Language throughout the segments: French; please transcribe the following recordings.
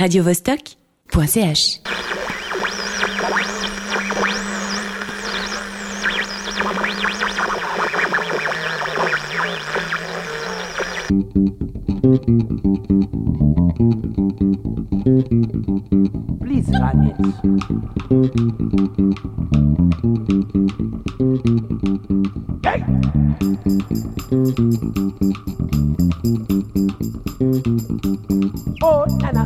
radiovostok.ch Please run it. Hey! Oh, Nana.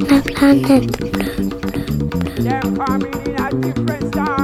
The planet. are different.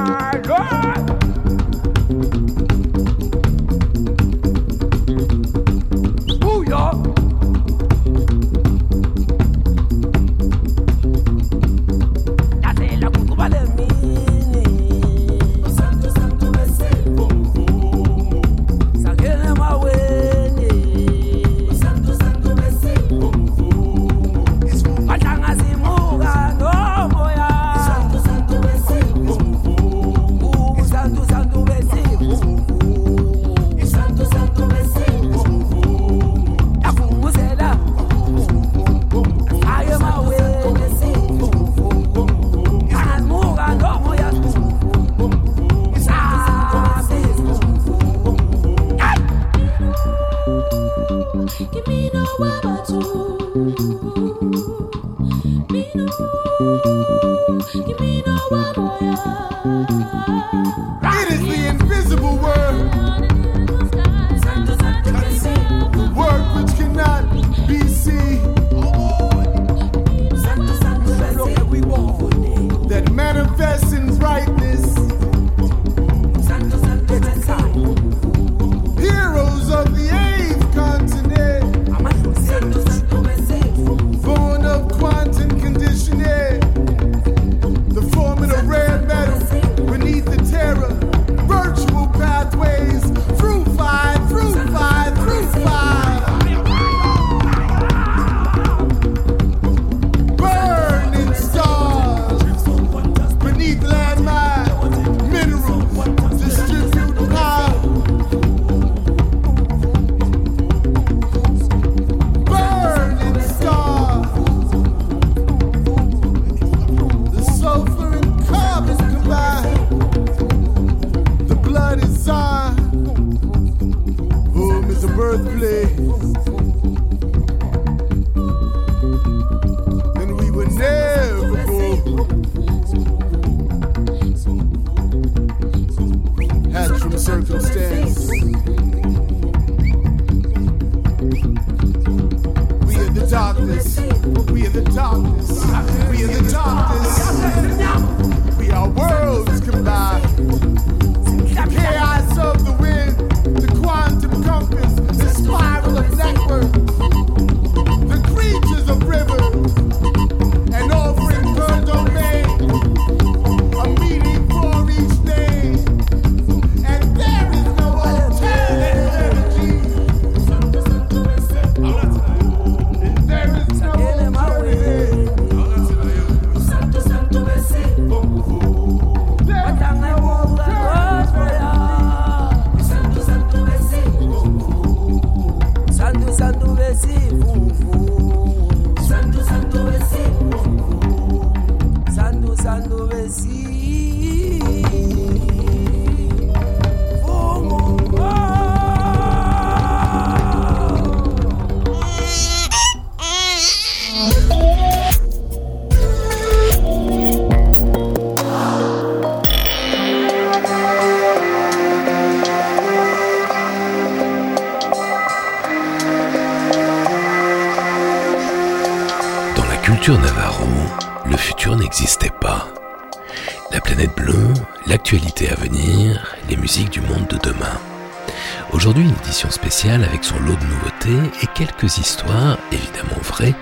son lot de nouveautés et quelques histoires, évidemment vraies,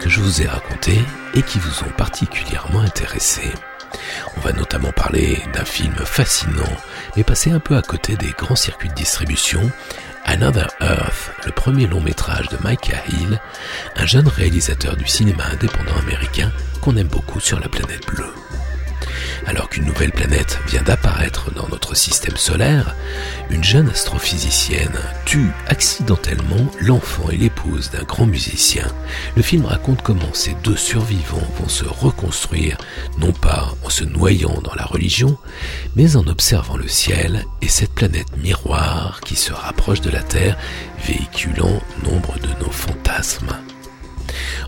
que je vous ai racontées et qui vous ont particulièrement intéressé. On va notamment parler d'un film fascinant, mais passé un peu à côté des grands circuits de distribution, Another Earth, le premier long métrage de Micah Hill, un jeune réalisateur du cinéma indépendant américain qu'on aime beaucoup sur la planète bleue. Qu'une nouvelle planète vient d'apparaître dans notre système solaire, une jeune astrophysicienne tue accidentellement l'enfant et l'épouse d'un grand musicien. Le film raconte comment ces deux survivants vont se reconstruire, non pas en se noyant dans la religion, mais en observant le ciel et cette planète miroir qui se rapproche de la Terre, véhiculant nombre de nos fantasmes.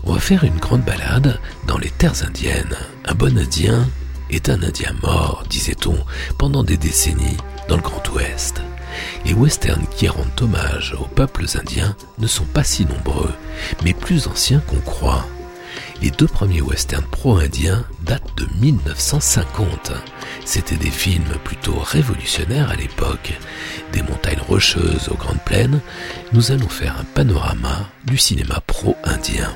On va faire une grande balade dans les terres indiennes. Un bon Indien est un Indien mort, disait-on, pendant des décennies dans le Grand Ouest. Les westerns qui rendent hommage aux peuples indiens ne sont pas si nombreux, mais plus anciens qu'on croit. Les deux premiers westerns pro-indiens datent de 1950. C'étaient des films plutôt révolutionnaires à l'époque. Des montagnes rocheuses aux grandes plaines, nous allons faire un panorama du cinéma pro-indien.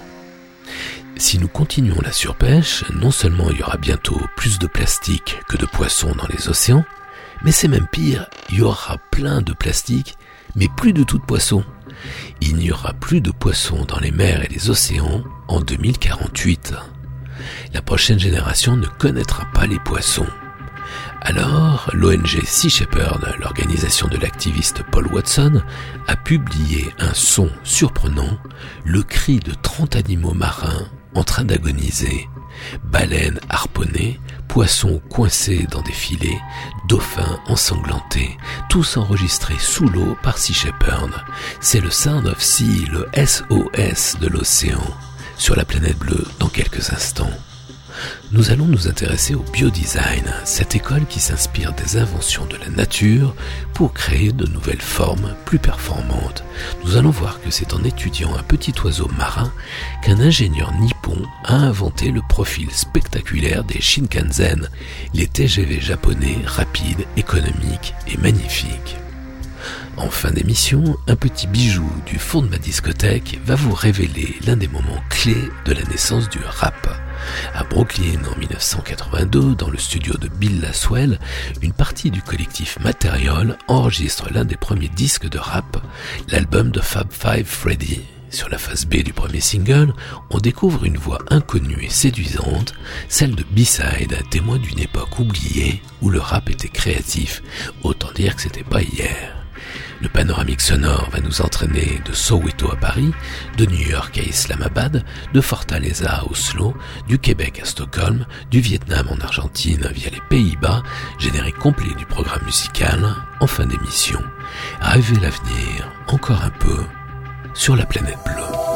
Si nous continuons la surpêche, non seulement il y aura bientôt plus de plastique que de poissons dans les océans, mais c'est même pire, il y aura plein de plastique, mais plus de tout de poissons. Il n'y aura plus de poissons dans les mers et les océans en 2048. La prochaine génération ne connaîtra pas les poissons. Alors, l'ONG Sea Shepherd, l'organisation de l'activiste Paul Watson, a publié un son surprenant, le cri de 30 animaux marins en train d'agoniser. Baleines harponnées, poissons coincés dans des filets, dauphins ensanglantés, tous enregistrés sous l'eau par Sea Shepherd. C'est le Sound of Sea, le SOS de l'océan, sur la planète bleue dans quelques instants nous allons nous intéresser au biodesign, cette école qui s'inspire des inventions de la nature pour créer de nouvelles formes plus performantes. Nous allons voir que c'est en étudiant un petit oiseau marin qu'un ingénieur nippon a inventé le profil spectaculaire des Shinkansen, les TGV japonais rapides, économiques et magnifiques. En fin d'émission, un petit bijou du fond de ma discothèque va vous révéler l'un des moments clés de la naissance du rap. À Brooklyn en 1982, dans le studio de Bill Laswell, une partie du collectif Material enregistre l'un des premiers disques de rap, l'album de Fab Five Freddy. Sur la face B du premier single, on découvre une voix inconnue et séduisante, celle de B-Side, témoin d'une époque oubliée où le rap était créatif. Autant dire que c'était pas hier. Le panoramique sonore va nous entraîner de Soweto à Paris, de New York à Islamabad, de Fortaleza à Oslo, du Québec à Stockholm, du Vietnam en Argentine via les Pays-Bas, générique complet du programme musical, en fin d'émission. Rêver l'avenir, encore un peu, sur la planète bleue.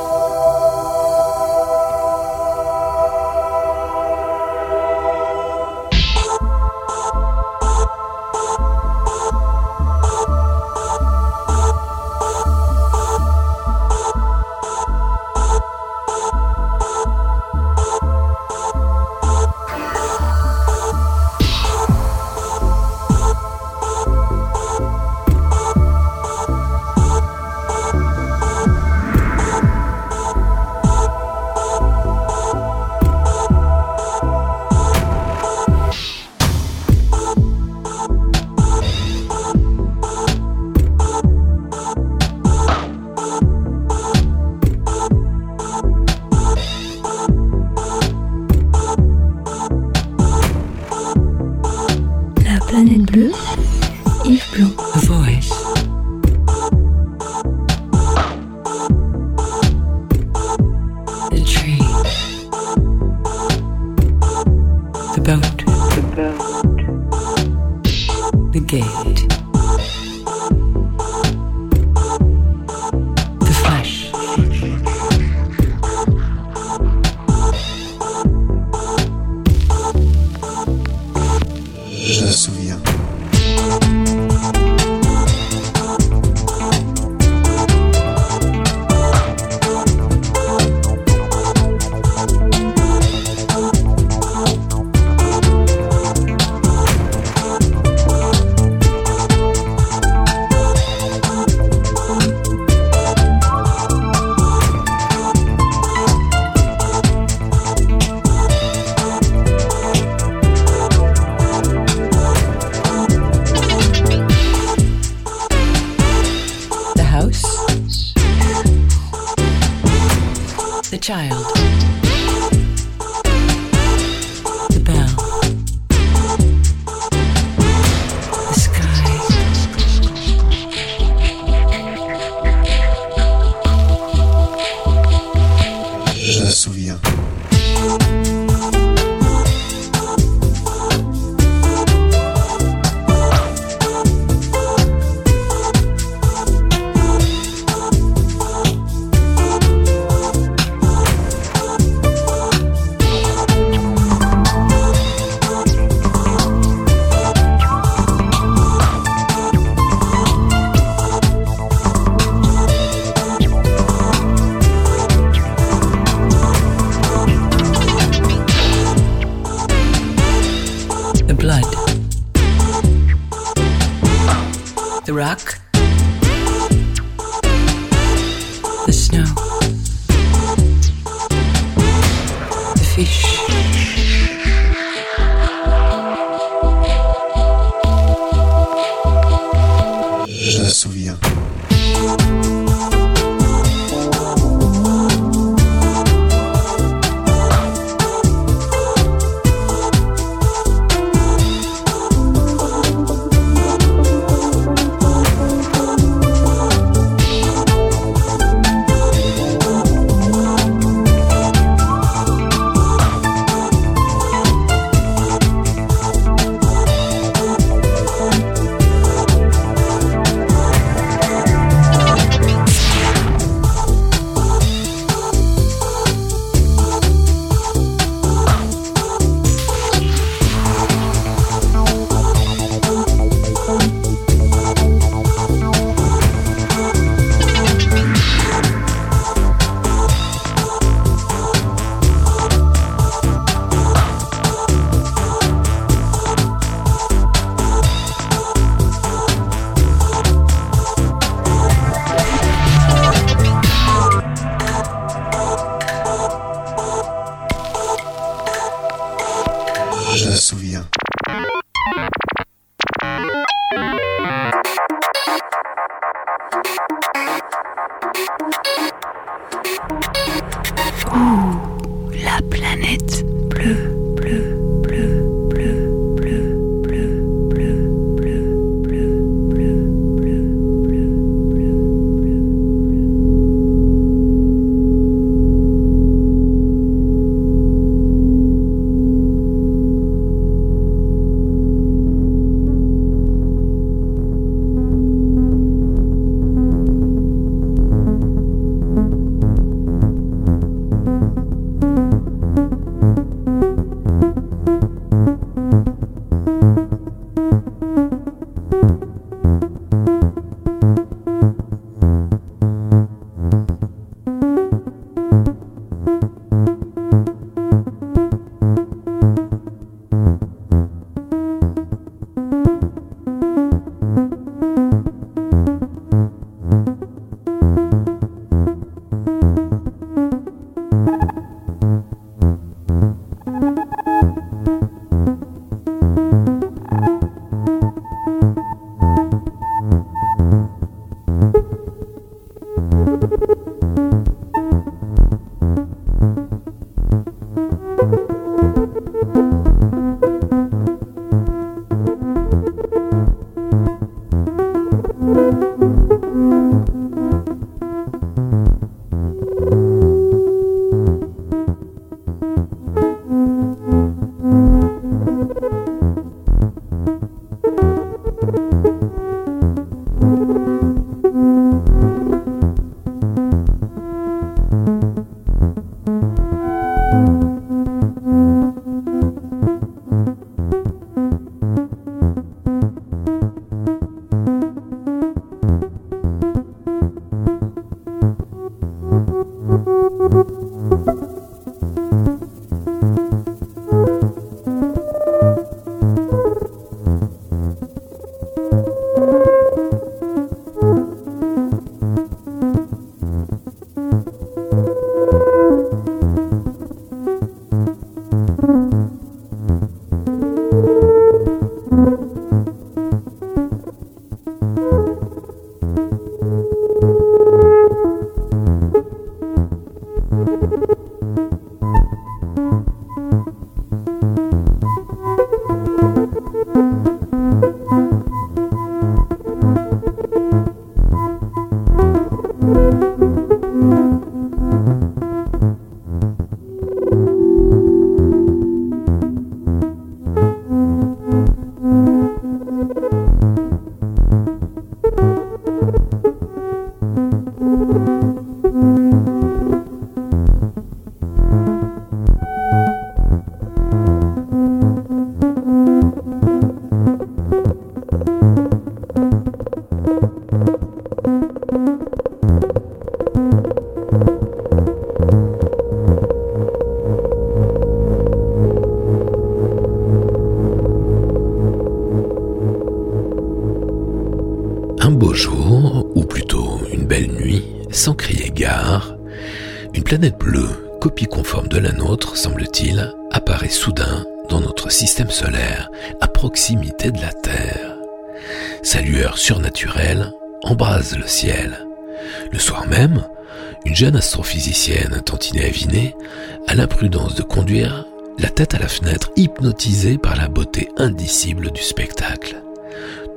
A l'imprudence de conduire la tête à la fenêtre, hypnotisée par la beauté indicible du spectacle.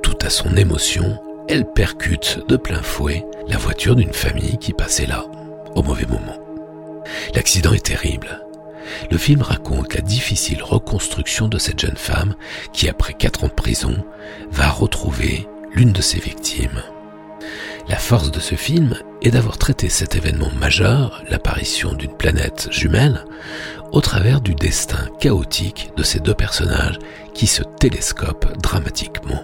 Tout à son émotion, elle percute de plein fouet la voiture d'une famille qui passait là, au mauvais moment. L'accident est terrible. Le film raconte la difficile reconstruction de cette jeune femme qui, après quatre ans de prison, va retrouver l'une de ses victimes. La force de ce film est d'avoir traité cet événement majeur, l'apparition d'une planète jumelle, au travers du destin chaotique de ces deux personnages qui se télescopent dramatiquement.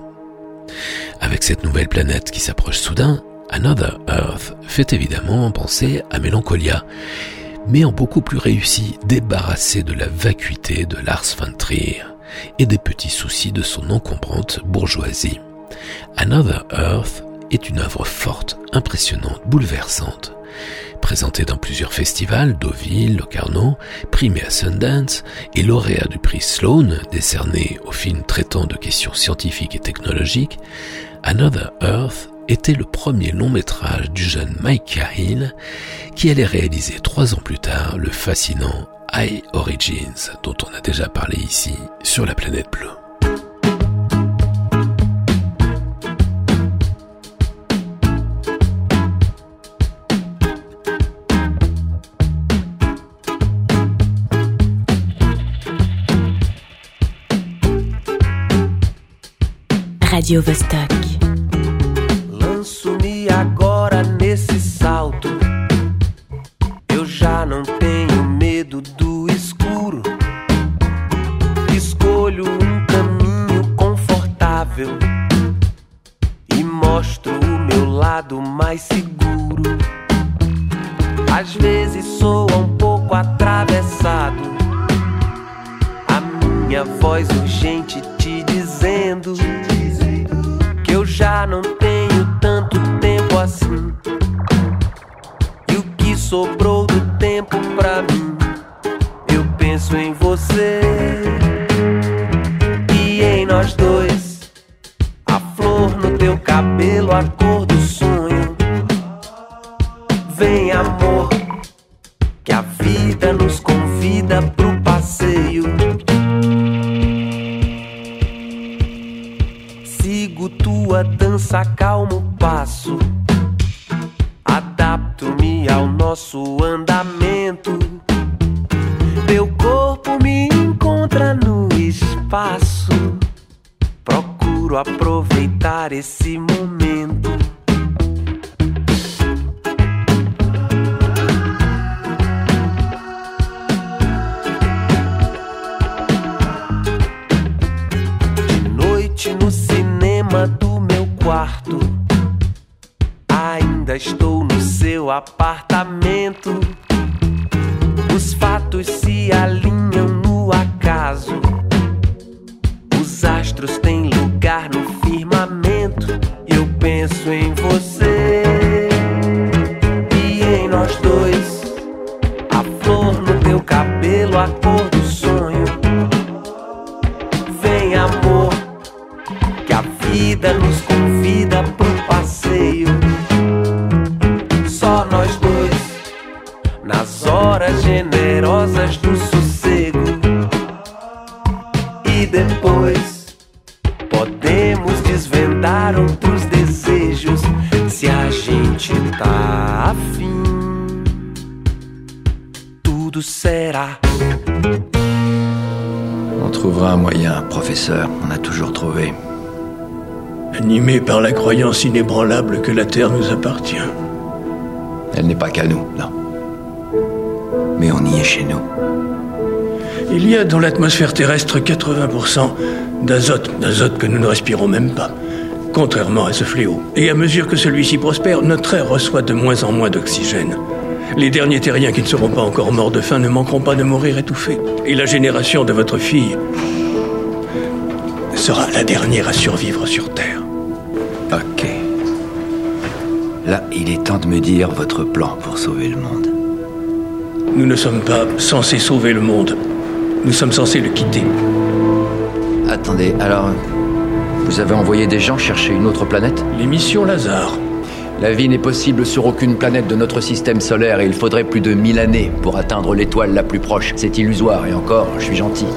Avec cette nouvelle planète qui s'approche soudain, Another Earth fait évidemment penser à Mélancolia, mais en beaucoup plus réussi, débarrassé de la vacuité de Lars von Trier et des petits soucis de son encombrante bourgeoisie. Another Earth est une œuvre forte, impressionnante, bouleversante. Présentée dans plusieurs festivals, Deauville, Locarno, primé à Sundance et lauréat du prix Sloan, décerné aux films traitant de questions scientifiques et technologiques, Another Earth était le premier long métrage du jeune Mike Cahill qui allait réaliser trois ans plus tard le fascinant High Origins dont on a déjà parlé ici sur la planète bleue. Radio Vostok. Generosas do sossego. E depois podemos desvendar outros desejos se a gente tá afim. Tudo será. On trouvera un moyen, professeur. On a toujours trouvé. Animé par la croyance inébranlable que la Terre nous appartient. Elle n'est pas qu'à nous, non. Mais on y est chez nous. Il y a dans l'atmosphère terrestre 80% d'azote, d'azote que nous ne respirons même pas, contrairement à ce fléau. Et à mesure que celui-ci prospère, notre air reçoit de moins en moins d'oxygène. Les derniers terriens qui ne seront pas encore morts de faim ne manqueront pas de mourir étouffés. Et la génération de votre fille sera la dernière à survivre sur Terre. Ok. Là, il est temps de me dire votre plan pour sauver le monde. Nous ne sommes pas censés sauver le monde. Nous sommes censés le quitter. Attendez, alors... Vous avez envoyé des gens chercher une autre planète? Les missions Lazare. La vie n'est possible sur aucune planète de notre système solaire et il faudrait plus de mille années pour atteindre l'étoile la plus proche. C'est illusoire et encore, je suis gentil.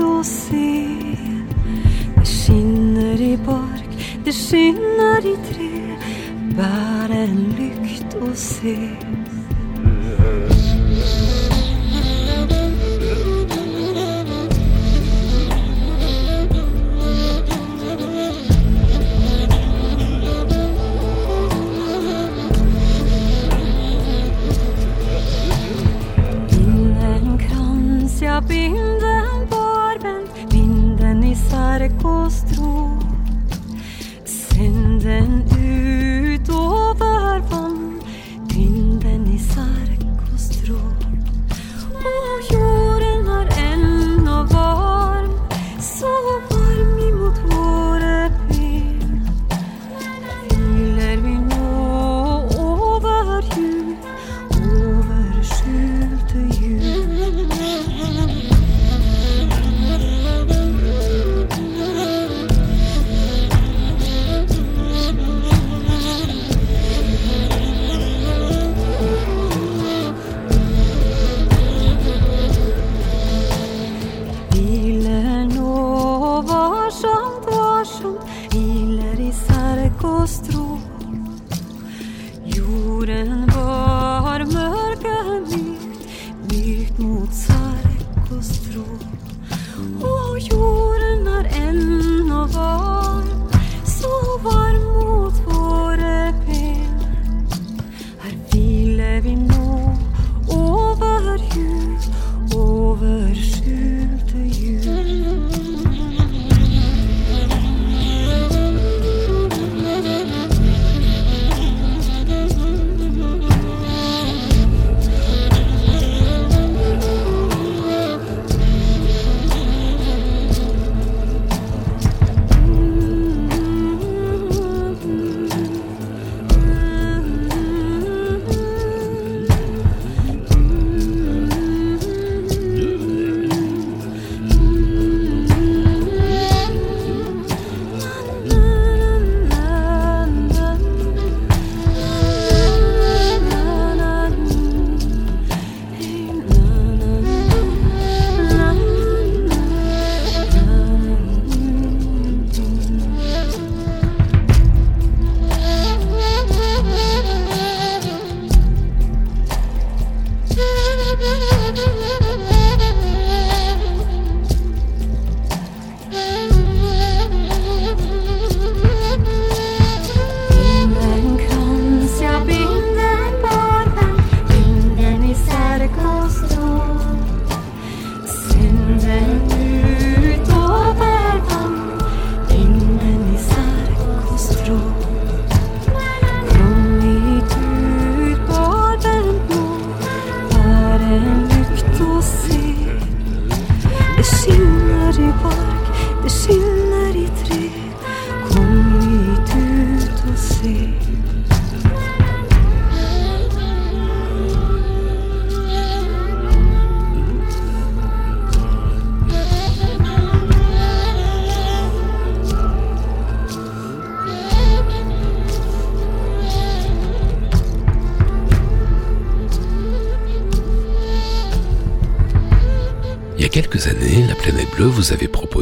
En lykt se. Det skinner i bark, det skinner i trä. bær en lykt og se. Bind passar é construir.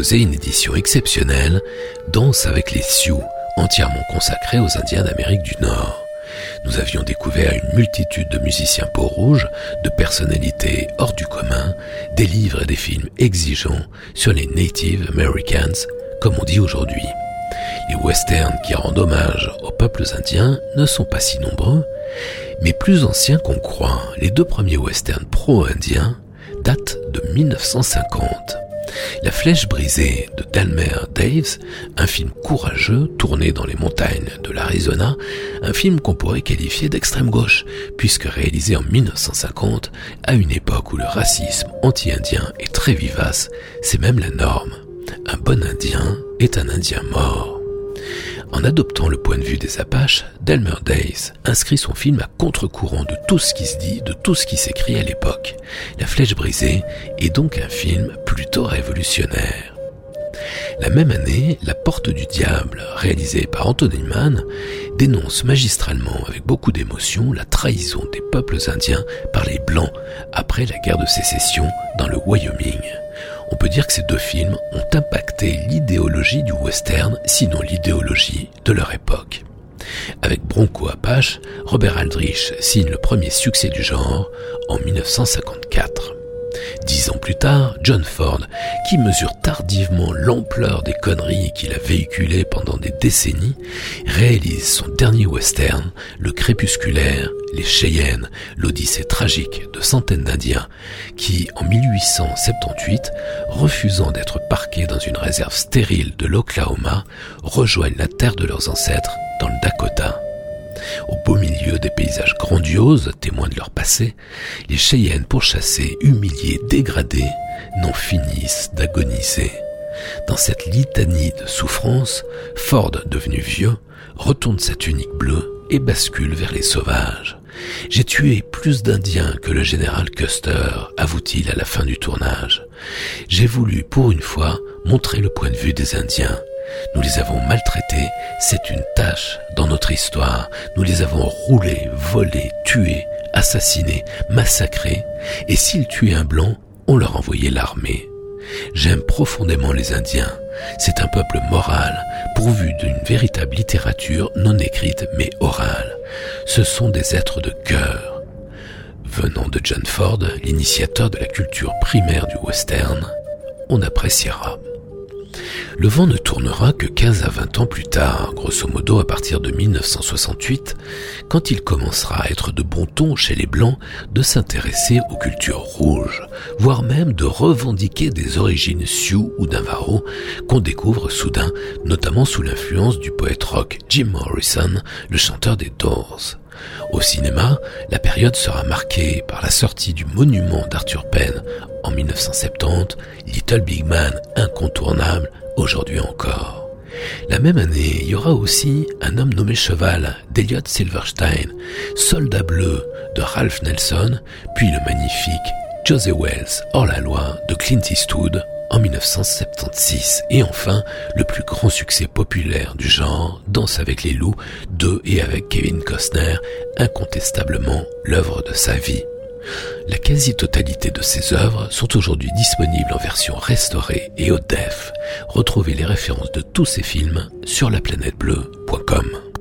Une édition exceptionnelle, Danse avec les Sioux, entièrement consacrée aux Indiens d'Amérique du Nord. Nous avions découvert une multitude de musiciens peau rouge, de personnalités hors du commun, des livres et des films exigeants sur les Native Americans, comme on dit aujourd'hui. Les westerns qui rendent hommage aux peuples indiens ne sont pas si nombreux, mais plus anciens qu'on croit. Les deux premiers westerns pro-indiens datent de 1950. La Flèche brisée de Delmer Daves, un film courageux tourné dans les montagnes de l'Arizona, un film qu'on pourrait qualifier d'extrême gauche, puisque réalisé en 1950, à une époque où le racisme anti-indien est très vivace, c'est même la norme. Un bon Indien est un Indien mort. En adoptant le point de vue des Apaches, Delmer Days inscrit son film à contre-courant de tout ce qui se dit, de tout ce qui s'écrit à l'époque. La Flèche brisée est donc un film plutôt révolutionnaire. La même année, La Porte du Diable, réalisé par Anthony Mann, dénonce magistralement avec beaucoup d'émotion la trahison des peuples indiens par les Blancs après la guerre de sécession dans le Wyoming on peut dire que ces deux films ont impacté l'idéologie du western, sinon l'idéologie de leur époque. Avec Bronco Apache, Robert Aldrich signe le premier succès du genre en 1954. Dix ans plus tard, John Ford, qui mesure tardivement l'ampleur des conneries qu'il a véhiculées pendant des décennies, réalise son dernier western, Le Crépusculaire, Les Cheyennes, l'Odyssée tragique de centaines d'Indiens, qui, en 1878, refusant d'être parqués dans une réserve stérile de l'Oklahoma, rejoignent la terre de leurs ancêtres dans le Dakota. Au beau milieu des paysages grandioses, témoins de leur passé, les Cheyennes pourchassés, humiliés, dégradés, n'en finissent d'agoniser. Dans cette litanie de souffrance, Ford, devenu vieux, retourne sa tunique bleue et bascule vers les sauvages. J'ai tué plus d'Indiens que le général Custer, avoue-t-il à la fin du tournage. J'ai voulu, pour une fois, montrer le point de vue des Indiens. Nous les avons maltraités, c'est une tâche dans notre histoire. Nous les avons roulés, volés, tués, assassinés, massacrés, et s'ils tuaient un blanc, on leur envoyait l'armée. J'aime profondément les Indiens. C'est un peuple moral, pourvu d'une véritable littérature non écrite mais orale. Ce sont des êtres de cœur. Venant de John Ford, l'initiateur de la culture primaire du western, on appréciera. Le vent ne tournera que 15 à 20 ans plus tard, grosso modo à partir de 1968, quand il commencera à être de bon ton chez les Blancs de s'intéresser aux cultures rouges, voire même de revendiquer des origines Sioux ou Navajo qu'on découvre soudain, notamment sous l'influence du poète rock Jim Morrison, le chanteur des Doors. Au cinéma, la période sera marquée par la sortie du monument d'Arthur Penn en 1970, Little Big Man incontournable aujourd'hui encore. La même année, il y aura aussi un homme nommé Cheval d'Eliot Silverstein, Soldat bleu de Ralph Nelson, puis le magnifique José Wells hors la loi de Clint Eastwood en 1976. Et enfin, le plus grand succès populaire du genre, Danse avec les loups, de et avec Kevin Costner, incontestablement l'œuvre de sa vie. La quasi-totalité de ces œuvres sont aujourd'hui disponibles en version restaurée et haute def. Retrouvez les références de tous ces films sur laplanètebleue.com.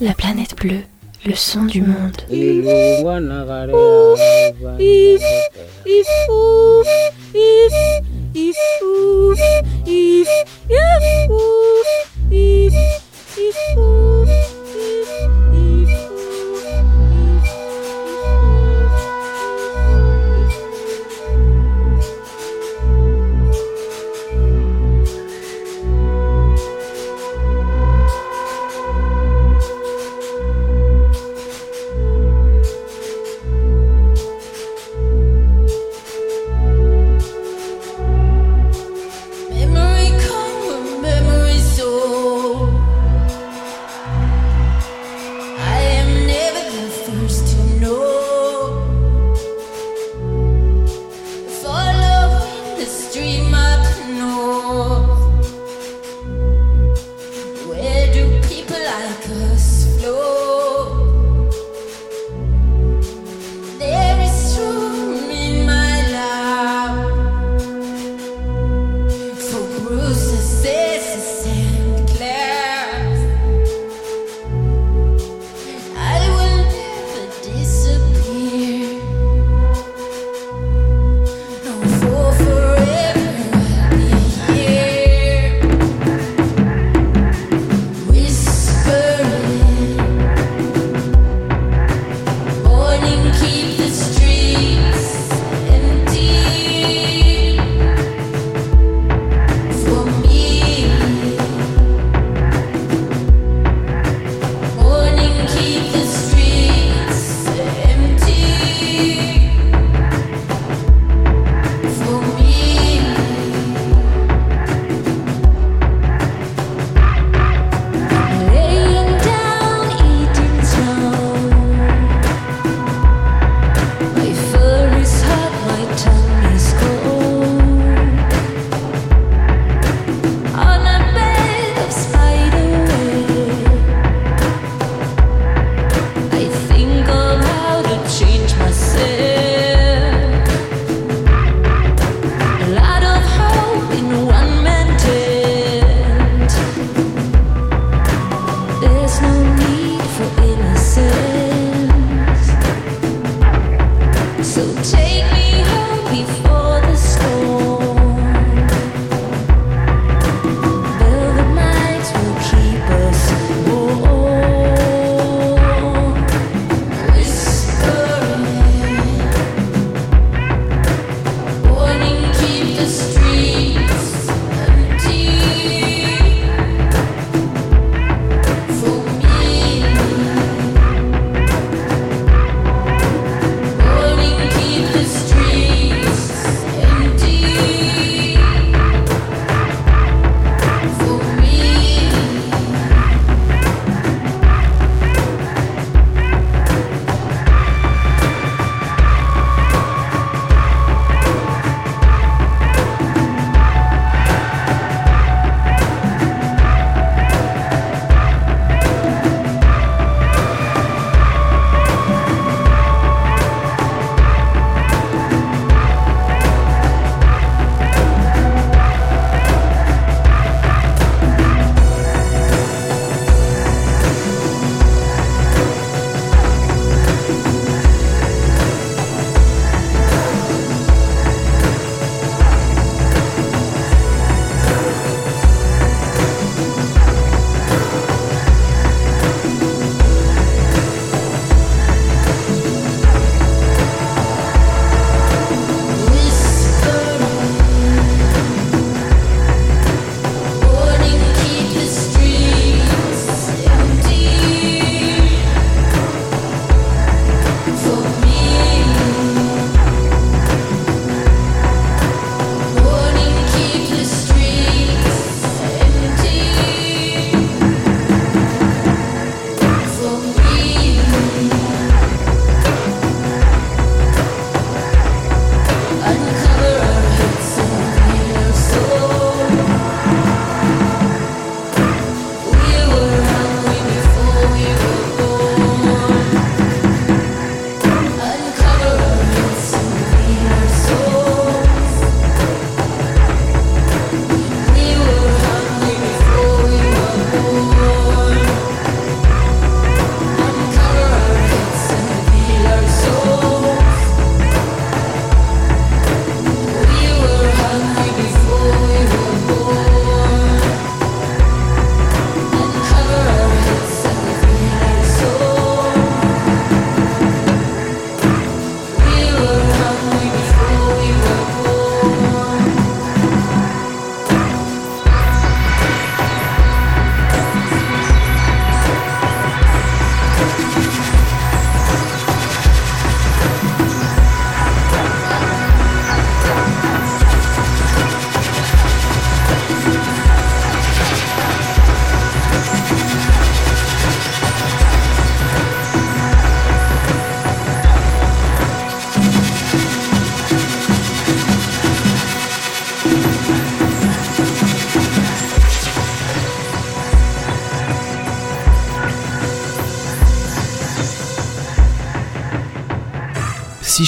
La planète bleue, le son du monde.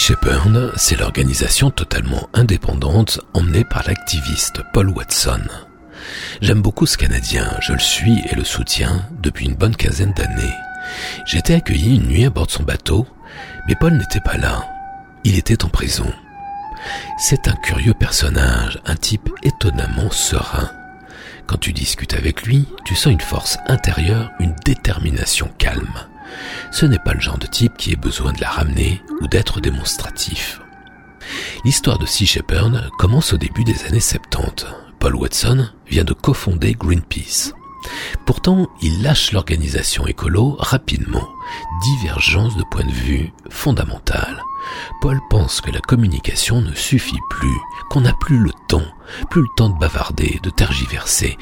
Shepherd, c'est l'organisation totalement indépendante emmenée par l'activiste Paul Watson. J'aime beaucoup ce Canadien, je le suis et le soutiens depuis une bonne quinzaine d'années. J'ai été accueilli une nuit à bord de son bateau, mais Paul n'était pas là. Il était en prison. C'est un curieux personnage, un type étonnamment serein. Quand tu discutes avec lui, tu sens une force intérieure, une détermination calme ce n'est pas le genre de type qui ait besoin de la ramener ou d'être démonstratif. L'histoire de Sea Shepherd commence au début des années 70. Paul Watson vient de cofonder Greenpeace. Pourtant, il lâche l'organisation écolo rapidement. Divergence de point de vue fondamentale. Paul pense que la communication ne suffit plus, qu'on n'a plus le temps, plus le temps de bavarder, de tergiverser,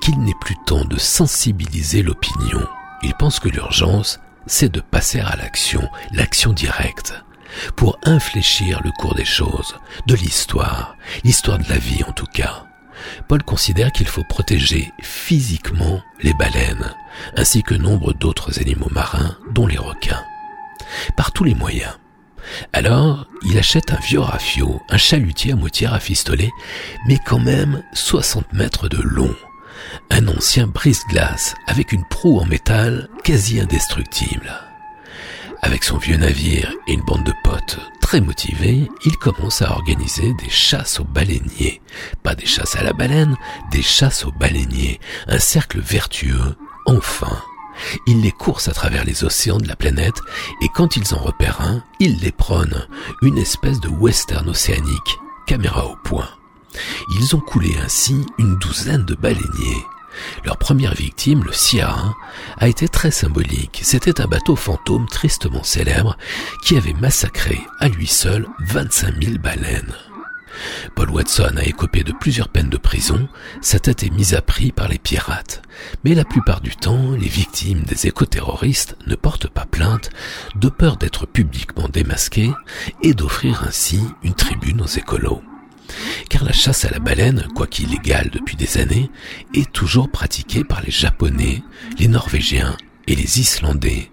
qu'il n'est plus temps de sensibiliser l'opinion. Il pense que l'urgence, c'est de passer à l'action, l'action directe, pour infléchir le cours des choses, de l'histoire, l'histoire de la vie en tout cas. Paul considère qu'il faut protéger physiquement les baleines, ainsi que nombre d'autres animaux marins, dont les requins, par tous les moyens. Alors, il achète un vieux rafio, un chalutier à moitié rafistolé, mais quand même 60 mètres de long, un ancien brise-glace avec une proue en métal quasi indestructible. Avec son vieux navire et une bande de potes très motivés, il commence à organiser des chasses aux baleiniers. Pas des chasses à la baleine, des chasses aux baleiniers. Un cercle vertueux, enfin. Il les course à travers les océans de la planète et quand ils en repèrent un, il les prône. Une espèce de western océanique, caméra au point. Ils ont coulé ainsi une douzaine de baleiniers. Leur première victime, le Sierra, a été très symbolique. C'était un bateau fantôme tristement célèbre qui avait massacré à lui seul 25 000 baleines. Paul Watson a écopé de plusieurs peines de prison, sa tête est mise à prix par les pirates. Mais la plupart du temps, les victimes des écoterroristes ne portent pas plainte de peur d'être publiquement démasquées et d'offrir ainsi une tribune aux écolos car la chasse à la baleine, quoiqu'illégale illégale depuis des années, est toujours pratiquée par les Japonais, les Norvégiens et les Islandais.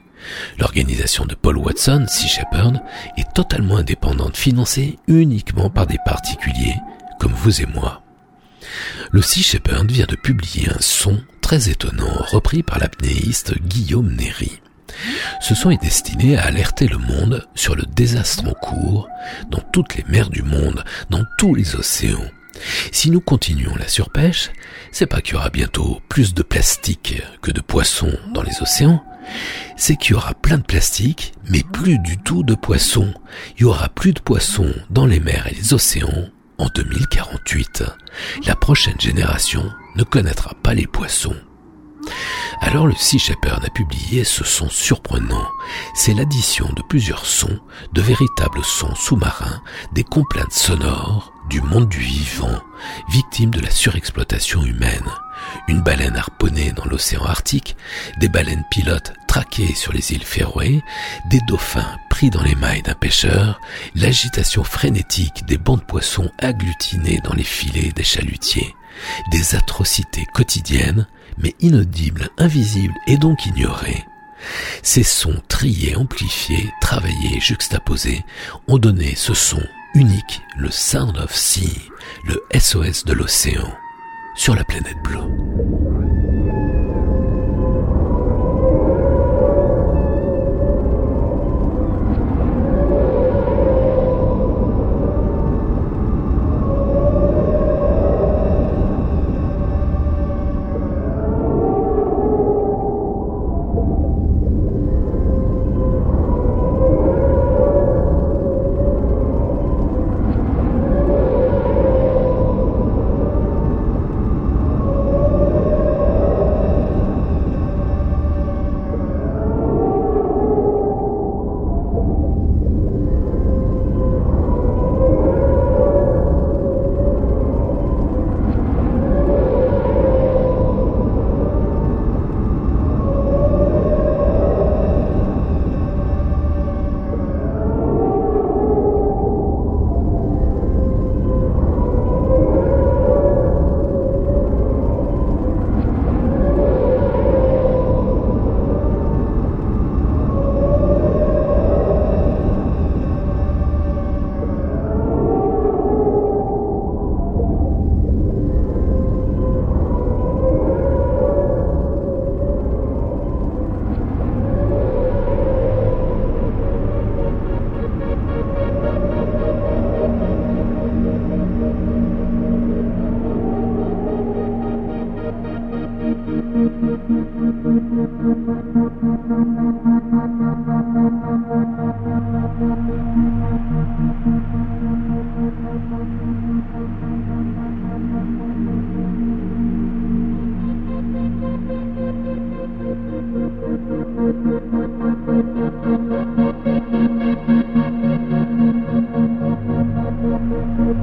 L'organisation de Paul Watson, Sea Shepherd, est totalement indépendante, financée uniquement par des particuliers, comme vous et moi. Le Sea Shepherd vient de publier un son très étonnant repris par l'apnéiste Guillaume Néry. Ce son est destiné à alerter le monde sur le désastre en cours dans toutes les mers du monde, dans tous les océans. Si nous continuons la surpêche, c'est pas qu'il y aura bientôt plus de plastique que de poissons dans les océans, c'est qu'il y aura plein de plastique, mais plus du tout de poissons. Il y aura plus de poissons dans les mers et les océans en 2048. La prochaine génération ne connaîtra pas les poissons. Alors le Sea Shepherd a publié ce son surprenant. C'est l'addition de plusieurs sons, de véritables sons sous-marins, des complaintes sonores du monde du vivant, victime de la surexploitation humaine. Une baleine harponnée dans l'océan Arctique, des baleines pilotes traquées sur les îles Féroé, des dauphins pris dans les mailles d'un pêcheur, l'agitation frénétique des bancs de poissons agglutinés dans les filets des chalutiers, des atrocités quotidiennes mais inaudibles, invisibles et donc ignorés. Ces sons triés, amplifiés, travaillés, juxtaposés ont donné ce son unique, le Sound of Sea, le SOS de l'océan, sur la planète bleue.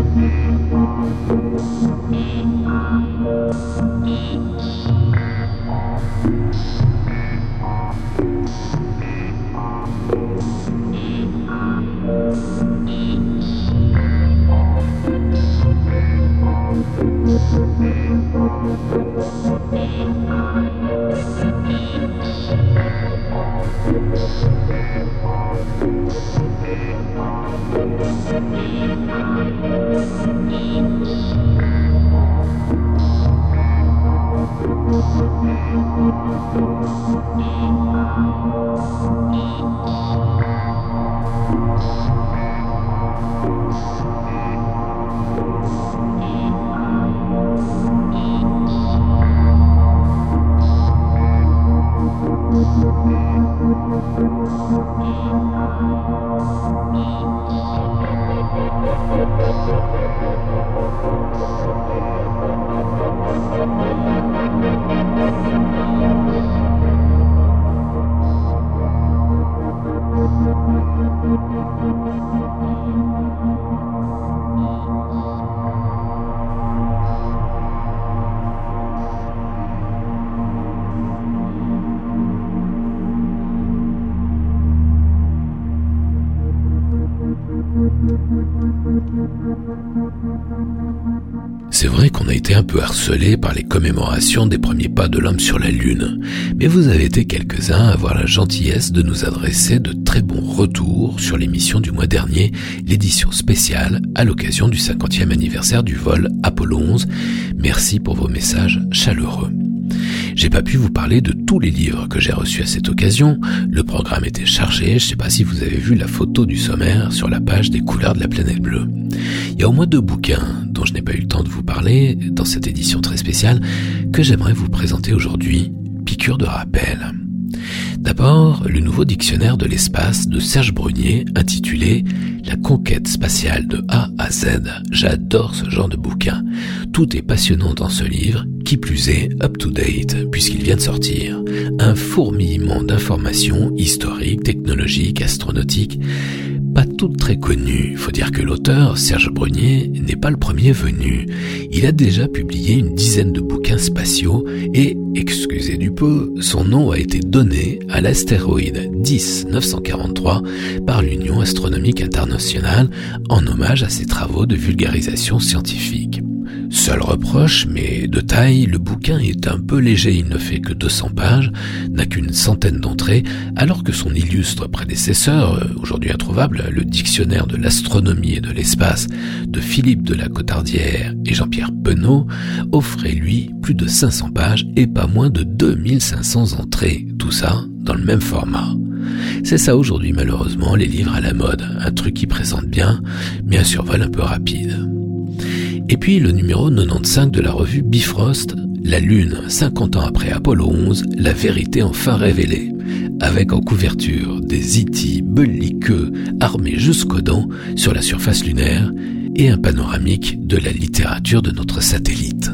C'est par les commémorations des premiers pas de l'homme sur la Lune, mais vous avez été quelques-uns à avoir la gentillesse de nous adresser de très bons retours sur l'émission du mois dernier, l'édition spéciale à l'occasion du 50e anniversaire du vol Apollo 11. Merci pour vos messages chaleureux. J'ai pas pu vous parler de tous les livres que j'ai reçus à cette occasion. Le programme était chargé. Je sais pas si vous avez vu la photo du sommaire sur la page des couleurs de la planète bleue. Il y a au moins deux bouquins je n'ai pas eu le temps de vous parler dans cette édition très spéciale que j'aimerais vous présenter aujourd'hui. Piqûre de rappel. D'abord, le nouveau dictionnaire de l'espace de Serge Brunier intitulé La conquête spatiale de A à Z. J'adore ce genre de bouquin. Tout est passionnant dans ce livre, qui plus est up-to-date puisqu'il vient de sortir. Un fourmillement d'informations historiques, technologiques, astronautiques pas toutes très connues. Faut dire que l'auteur, Serge Brunier, n'est pas le premier venu. Il a déjà publié une dizaine de bouquins spatiaux et, excusez du peu, son nom a été donné à l'astéroïde 10943 par l'Union astronomique internationale en hommage à ses travaux de vulgarisation scientifique. Seul reproche, mais de taille, le bouquin est un peu léger, il ne fait que 200 pages, n'a qu'une centaine d'entrées, alors que son illustre prédécesseur, euh, aujourd'hui introuvable, le dictionnaire de l'astronomie et de l'espace de Philippe de la Cotardière et Jean-Pierre Penaud, offrait lui plus de 500 pages et pas moins de 2500 entrées, tout ça dans le même format. C'est ça aujourd'hui malheureusement les livres à la mode, un truc qui présente bien, mais un survol un peu rapide. Et puis le numéro 95 de la revue Bifrost, La Lune, 50 ans après Apollo 11, la vérité enfin révélée, avec en couverture des E.T. belliqueux armés jusqu'aux dents sur la surface lunaire et un panoramique de la littérature de notre satellite.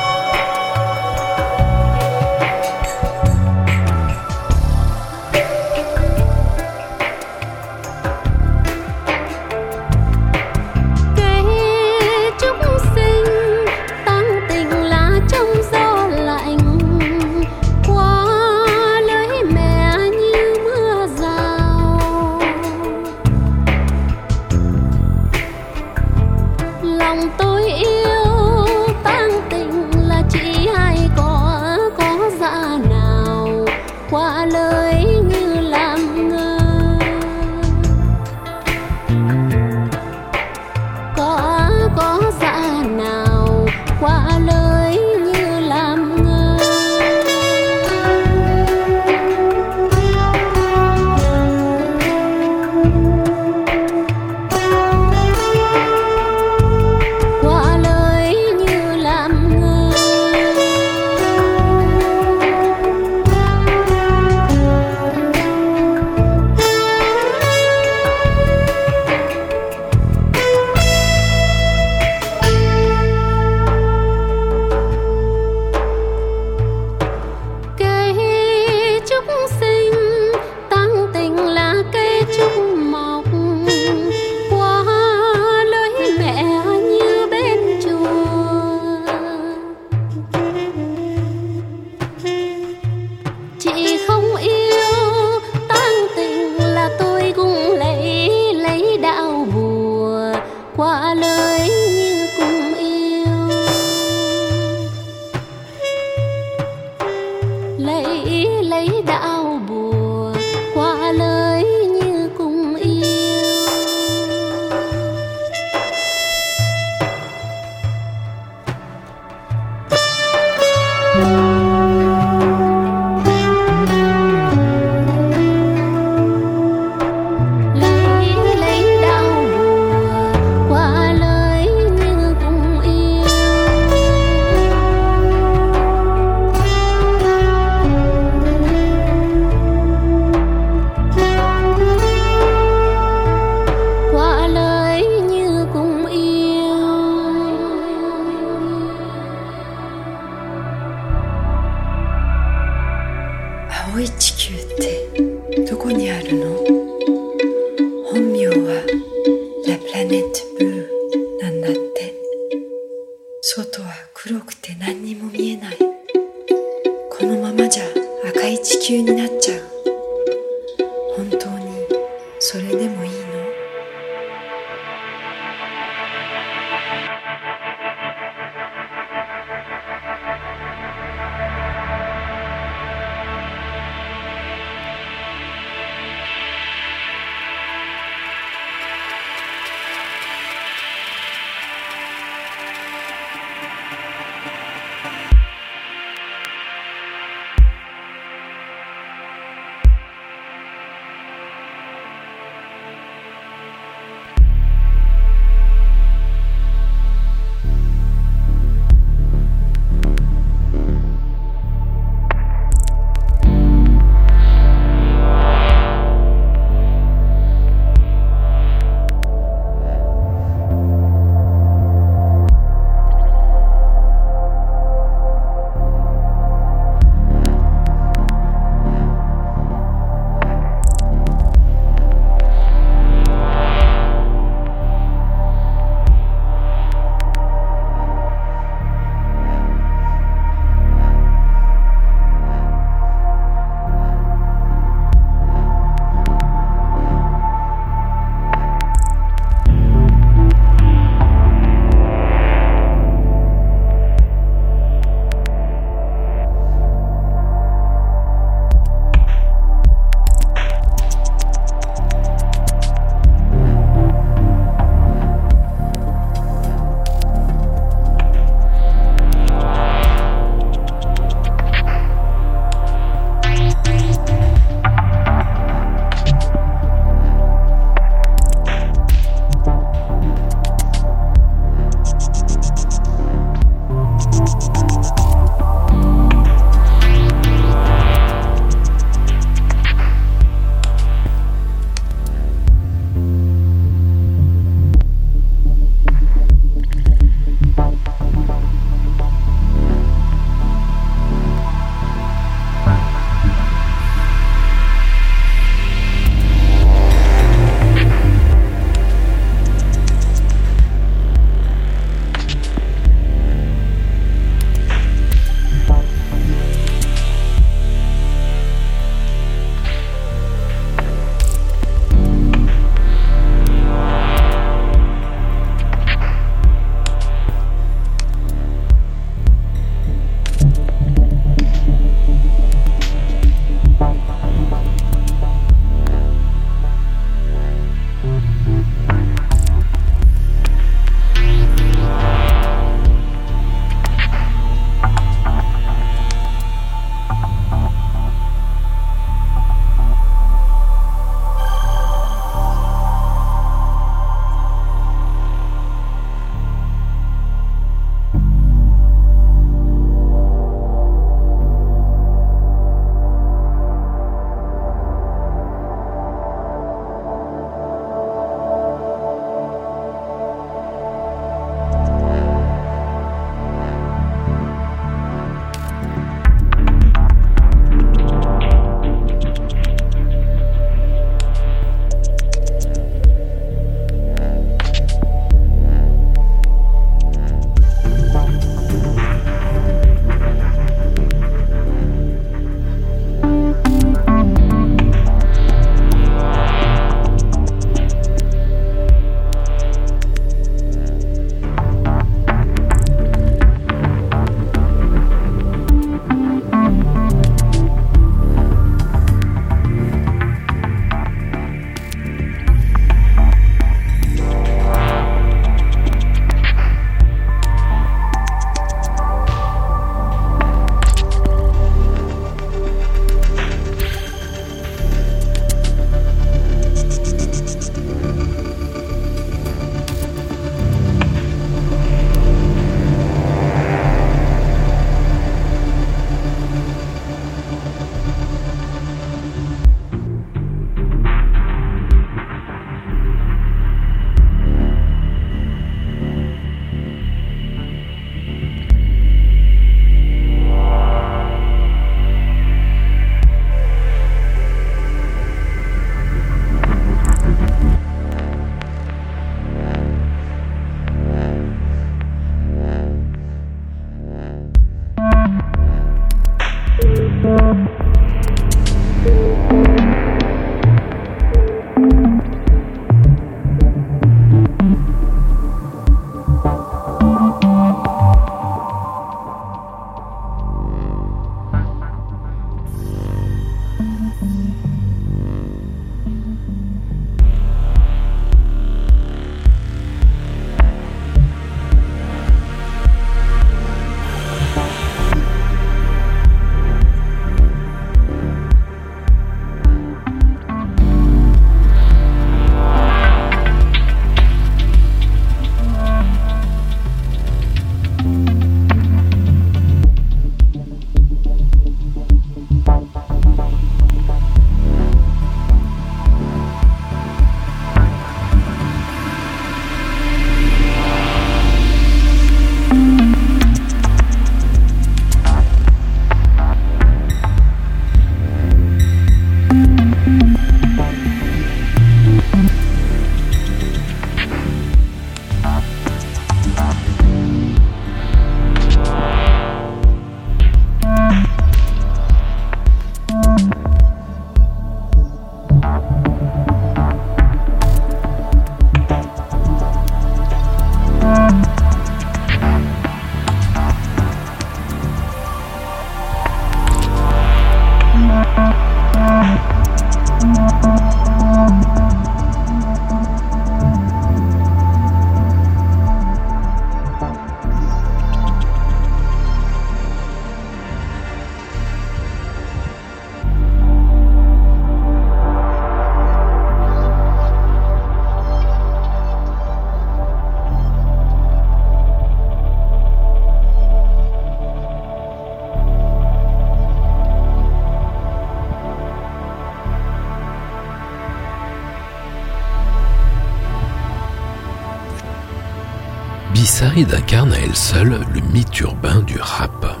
B-Side incarne à elle seule le mythe urbain du rap.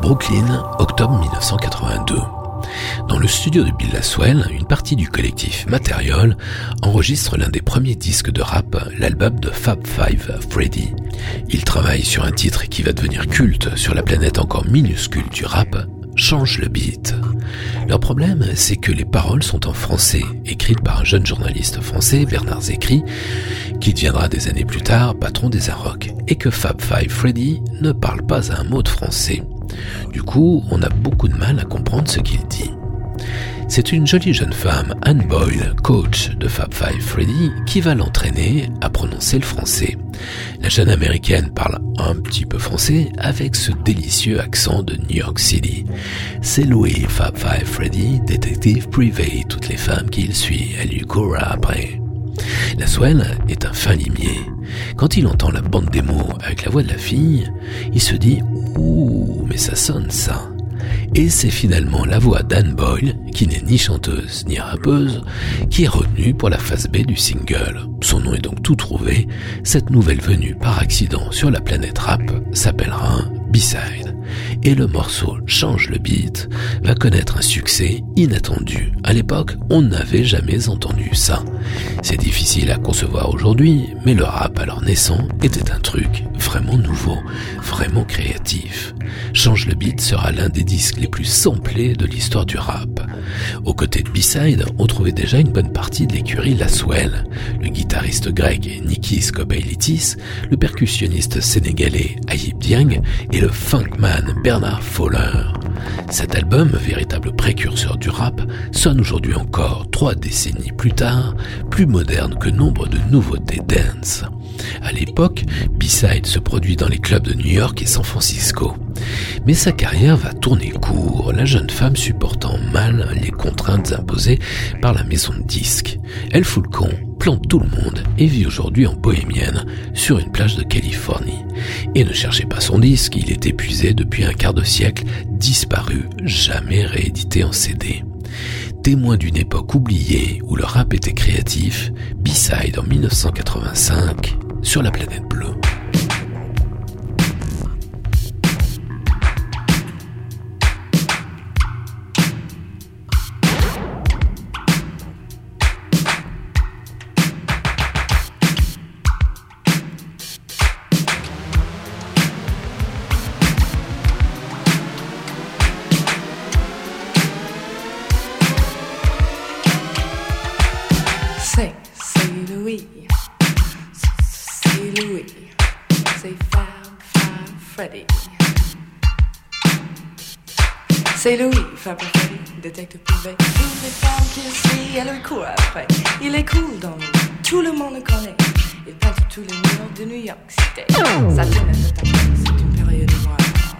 Brooklyn, octobre 1982. Dans le studio de Bill Laswell, une partie du collectif Material enregistre l'un des premiers disques de rap, l'album de Fab Five Freddy. Il travaille sur un titre qui va devenir culte sur la planète encore minuscule du rap, Le beat. Leur problème, c'est que les paroles sont en français, écrites par un jeune journaliste français, Bernard Zécry, qui deviendra des années plus tard patron des Arocs, et que Fab Five Freddy ne parle pas un mot de français. Du coup, on a beaucoup de mal à comprendre ce qu'il dit. C'est une jolie jeune femme, Anne Boyle, coach de Fab Five Freddy, qui va l'entraîner à prononcer le français. La jeune américaine parle un petit peu français avec ce délicieux accent de New York City. C'est Louis Fab Five Freddy, détective privé, toutes les femmes qu'il suit, elle lui court après. La Swell est un fin limier. Quand il entend la bande des mots avec la voix de la fille, il se dit Ouh, mais ça sonne ça. Et c'est finalement la voix d'Anne Boyle, qui n'est ni chanteuse ni rappeuse, qui est retenue pour la phase B du single. Son nom est donc tout trouvé. Cette nouvelle venue par accident sur la planète rap s'appellera B-Side et le morceau Change le beat va connaître un succès inattendu. À l'époque, on n'avait jamais entendu ça. C'est difficile à concevoir aujourd'hui, mais le rap alors naissant était un truc vraiment nouveau, vraiment créatif. Change le beat sera l'un des disques les plus samplés de l'histoire du rap. Aux côtés de B-Side, on trouvait déjà une bonne partie de l'écurie Laswell, le guitariste grec Nikis Kobailitis, le percussionniste sénégalais Ayib Dieng et le funkman Bernard Fowler. Cet album, véritable précurseur du rap, sonne aujourd'hui encore, trois décennies plus tard, plus moderne que nombre de nouveautés dance. À l'époque, B-Side se produit dans les clubs de New York et San Francisco. Mais sa carrière va tourner court, la jeune femme supportant mal les contraintes imposées par la maison de disques. Elle fout le con, plante tout le monde et vit aujourd'hui en bohémienne sur une plage de Californie. Et ne cherchez pas son disque, il est épuisé depuis un quart de siècle, disparu, jamais réédité en CD. Témoin d'une époque oubliée où le rap était créatif, B-Side en 1985 sur la planète bleue. Il est cool dans le monde, tout le monde le connaît. Il peint tous les murs de New York City. Sa c'est une période noire.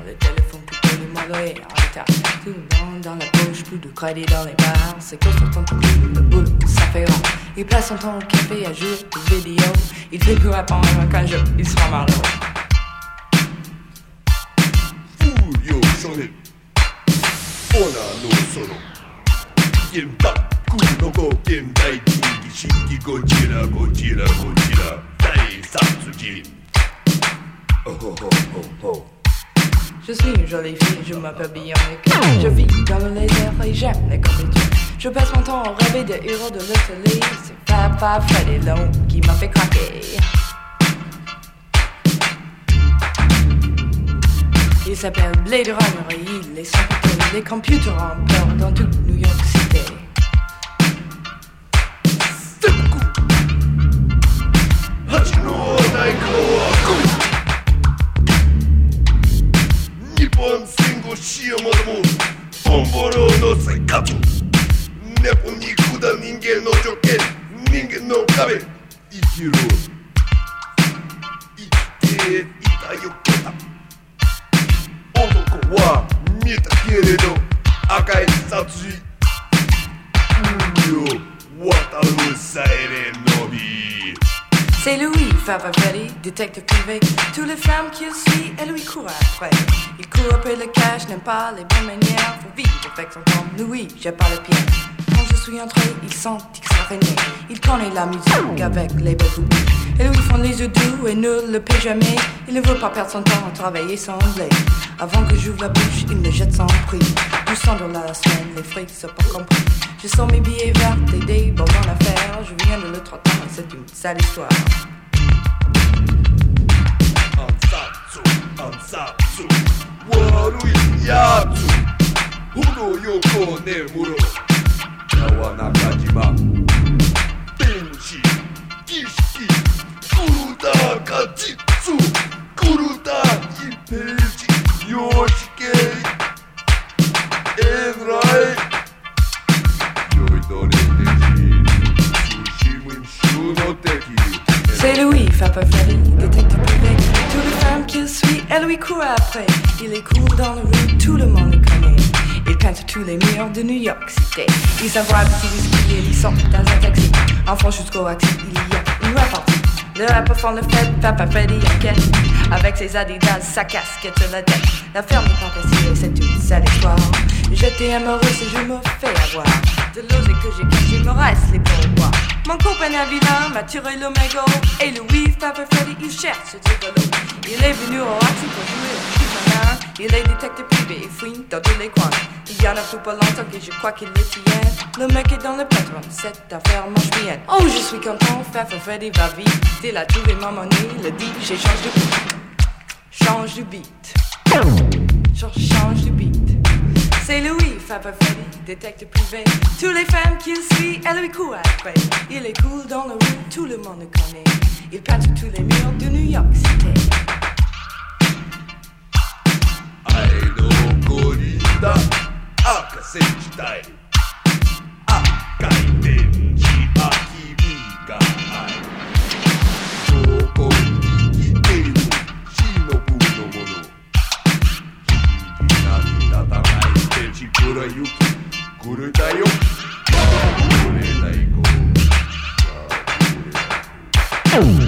Le téléphone plutôt de mauvais en retard. Tout le monde dans la poche, plus de crédit dans les bars. C'est son temps le boulot, ça fait rare. Il passe son temps au café à jouer des vidéos. Il fait que répondre qu'un jour il sera Je suis une jolie fille, je m'appelle Bianca. Je vis dans le laser et j'aime les comédies. Je passe mon temps à rêver des héros de l'hôtellerie. C'est Fab Freddy Long qui m'a fait craquer. Il s'appelle Blade Runner et il est papier. Les computers ont peur dans tout New York City. Hachino Daiko Akumi. Nippon Sengo Shiyomoto. Bomboro no Seikatsu. 猫に下人間の条件人間の壁生きろ生きていたよけた男は C'est Louis Favavelli, détective privé. Toutes les femmes qu'il suit, et lui court après. Il court après le cash, n'aime pas les bonnes manières Faut vivre avec son temps Louis, j'ai pas le pied il sent qu'il sera régné. Il connaît la musique avec les beaux Et lui font les yeux doux et ne le paie jamais. Il ne veut pas perdre son temps à travailler sans blé. Avant que j'ouvre la bouche, il me jette sans prix. 200 dollars la semaine, les frais sont pas compris. Je sens mes billets verts et des bonbons l'affaire. Je viens de trottoir et c'est une sale histoire. Benshi, C'est Louis, Papa Freddy, détective privé. Toutes les femmes qu'il suit, elle lui court après. Il est cool dans la rue, tout le monde le connaît. Il peint sur tous les murs de New York City. Il s'envoie un petit whisky et il sort dans un taxi. Enfant jusqu'au accès, il y a une répartie. Le rappeur font le fait, Papa Freddy enquête. Avec ses adidas, sa casquette sur la tête. La ferme facile, c'est une sale histoire. J'étais amoureuse et je me fais avoir. De l'osé que j'ai il me reste les pourboires. Mon copain un vilain m'a tiré le mégot. Et Louis, Papa Freddy, il cherche ce gigolo. Il est venu au Axi pour Il est détective privé et fouine dans tous les coins. Il y en a plus pas longtemps que je crois qu'il le tient. Le mec est dans le patron, cette affaire marche bien. Oh, je suis content, Papa Freddy va vite. Il a trouvé ma monnaie, le DJ change de beat. Change de beat. Change, change de beat. C'est Louis, Papa Freddy, détective privé. Tous les femmes qu'il suit, elle lui court après. Il est cool dans la rue, tout le monde le connaît. Il peint tous les murs de New York City. の誇りだ赤戦時代赤い電磁波君が愛どこに生きている忍ぶのもの。君がないてちくらゆき狂いだよこれない Oh!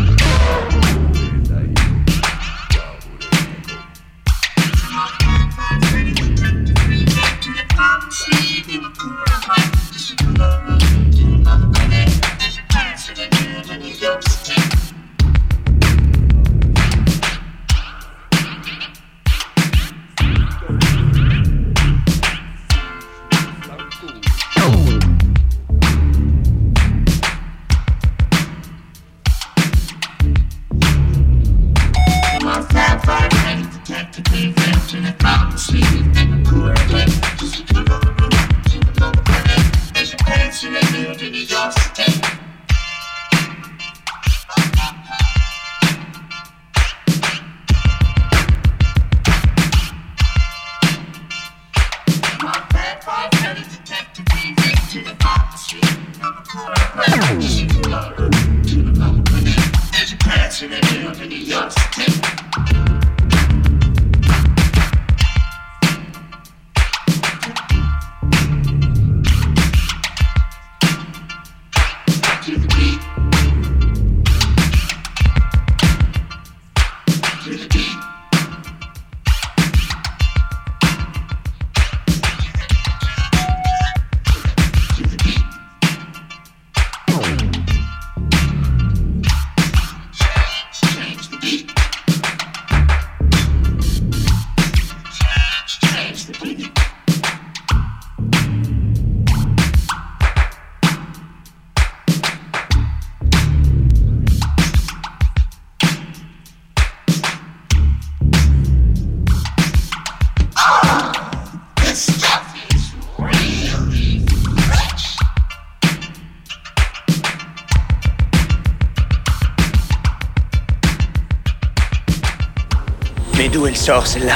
Sort, celle-là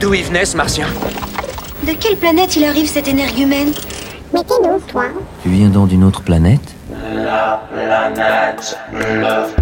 D'où il venait, ce martien De quelle planète il arrive cet énergumène Mais t'es d'où, toi Tu viens donc d'une autre planète? La planète bleue.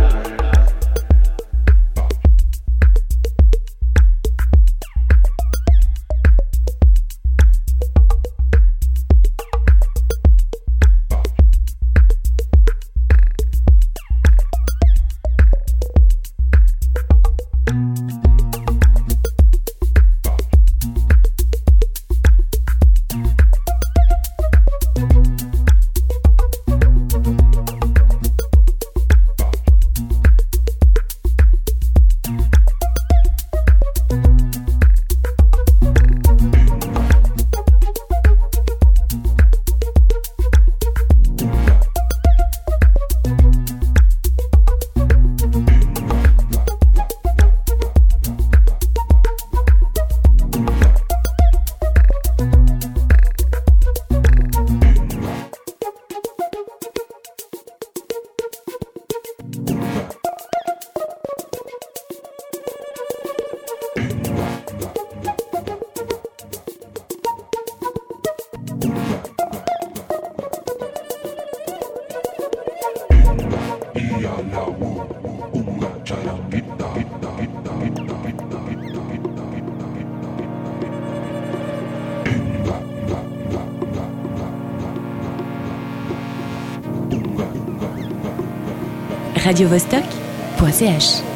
radiovostok.ch.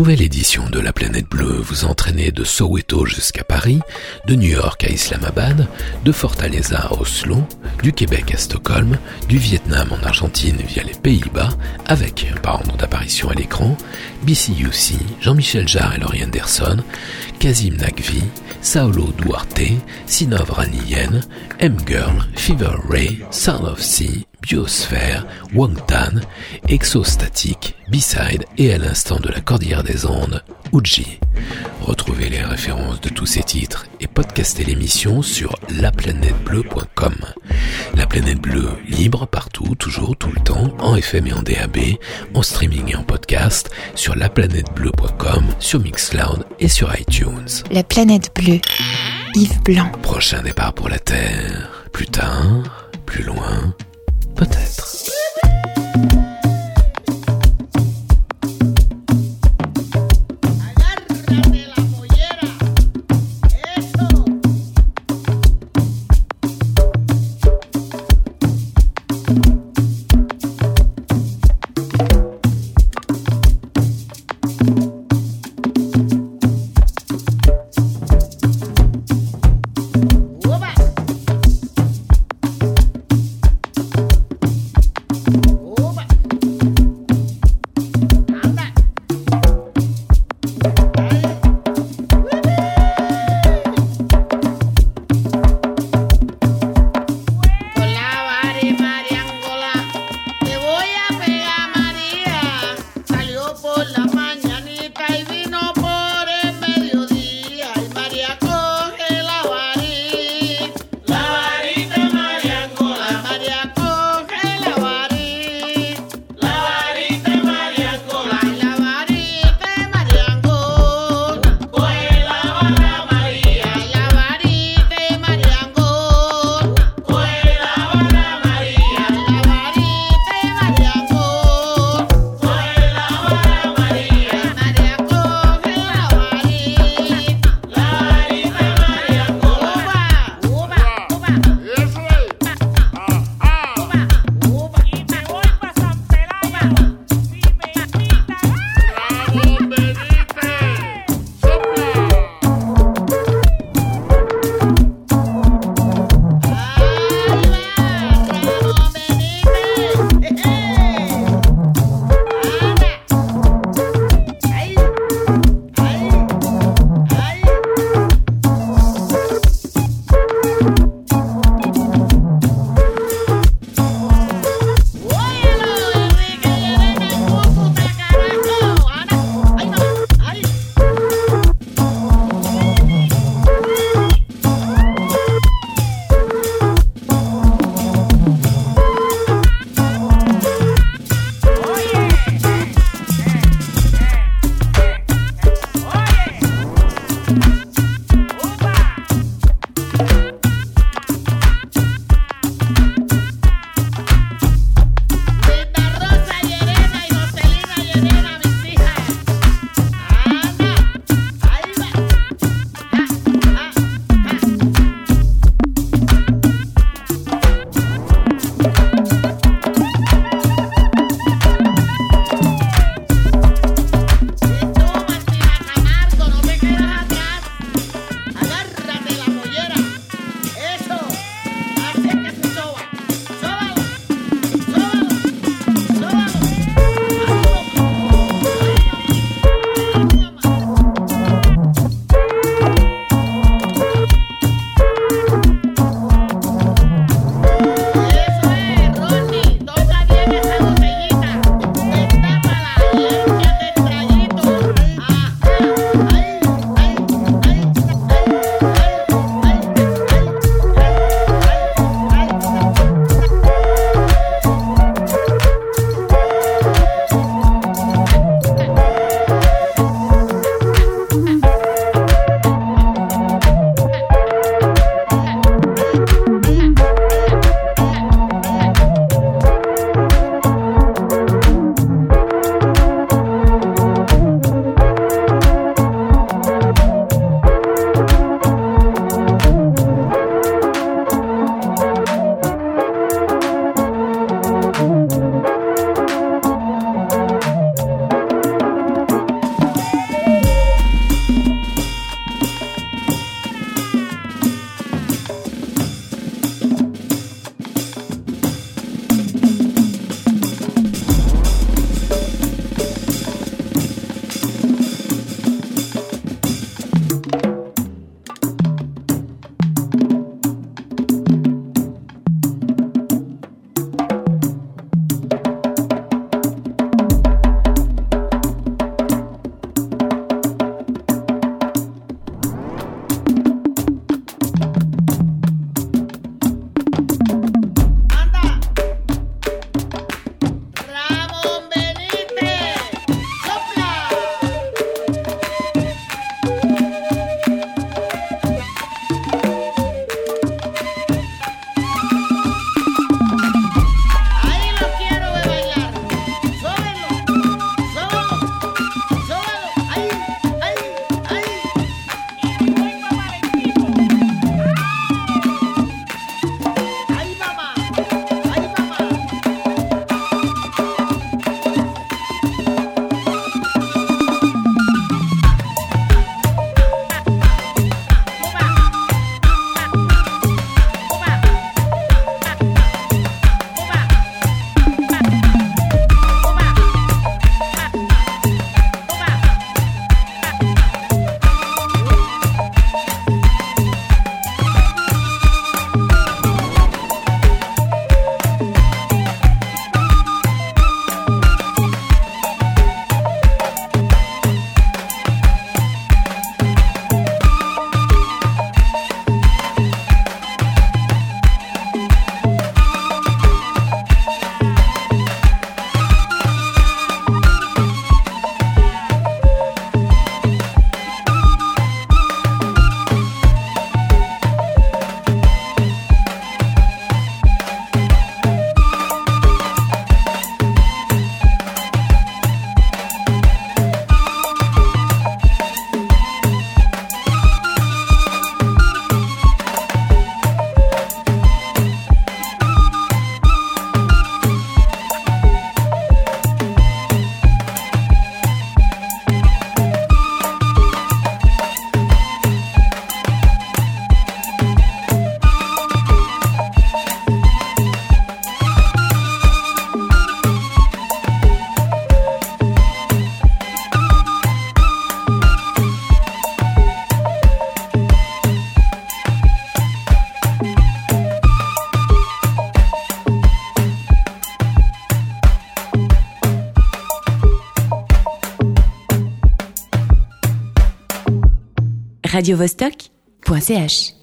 nouvelle édition de la planète bleue vous entraînez de Soweto jusqu'à Paris, de New York à Islamabad, de Fortaleza à Oslo, du Québec à Stockholm, du Vietnam en Argentine via les Pays-Bas, avec, par ordre d'apparition à l'écran, BCUC, Jean-Michel Jarre et Laurie Anderson, Kazim Nagvi, Saulo Duarte, Sinov Raniyen, M-Girl, Fever Ray, Sound of Sea, Biosphère, Wangtan, Exostatique, B-Side et à l'instant de la Cordillère des Andes, Uji. Retrouvez les références de tous ces titres et podcastez l'émission sur laplanètebleu.com. La planète bleue, libre partout, toujours, tout le temps, en FM et en DAB, en streaming et en podcast, sur laplanètebleu.com, sur Mixcloud et sur iTunes. La planète bleue. Yves Blanc. Prochain départ pour la Terre. Plus tard, plus loin, peut-être. radiovostok.ch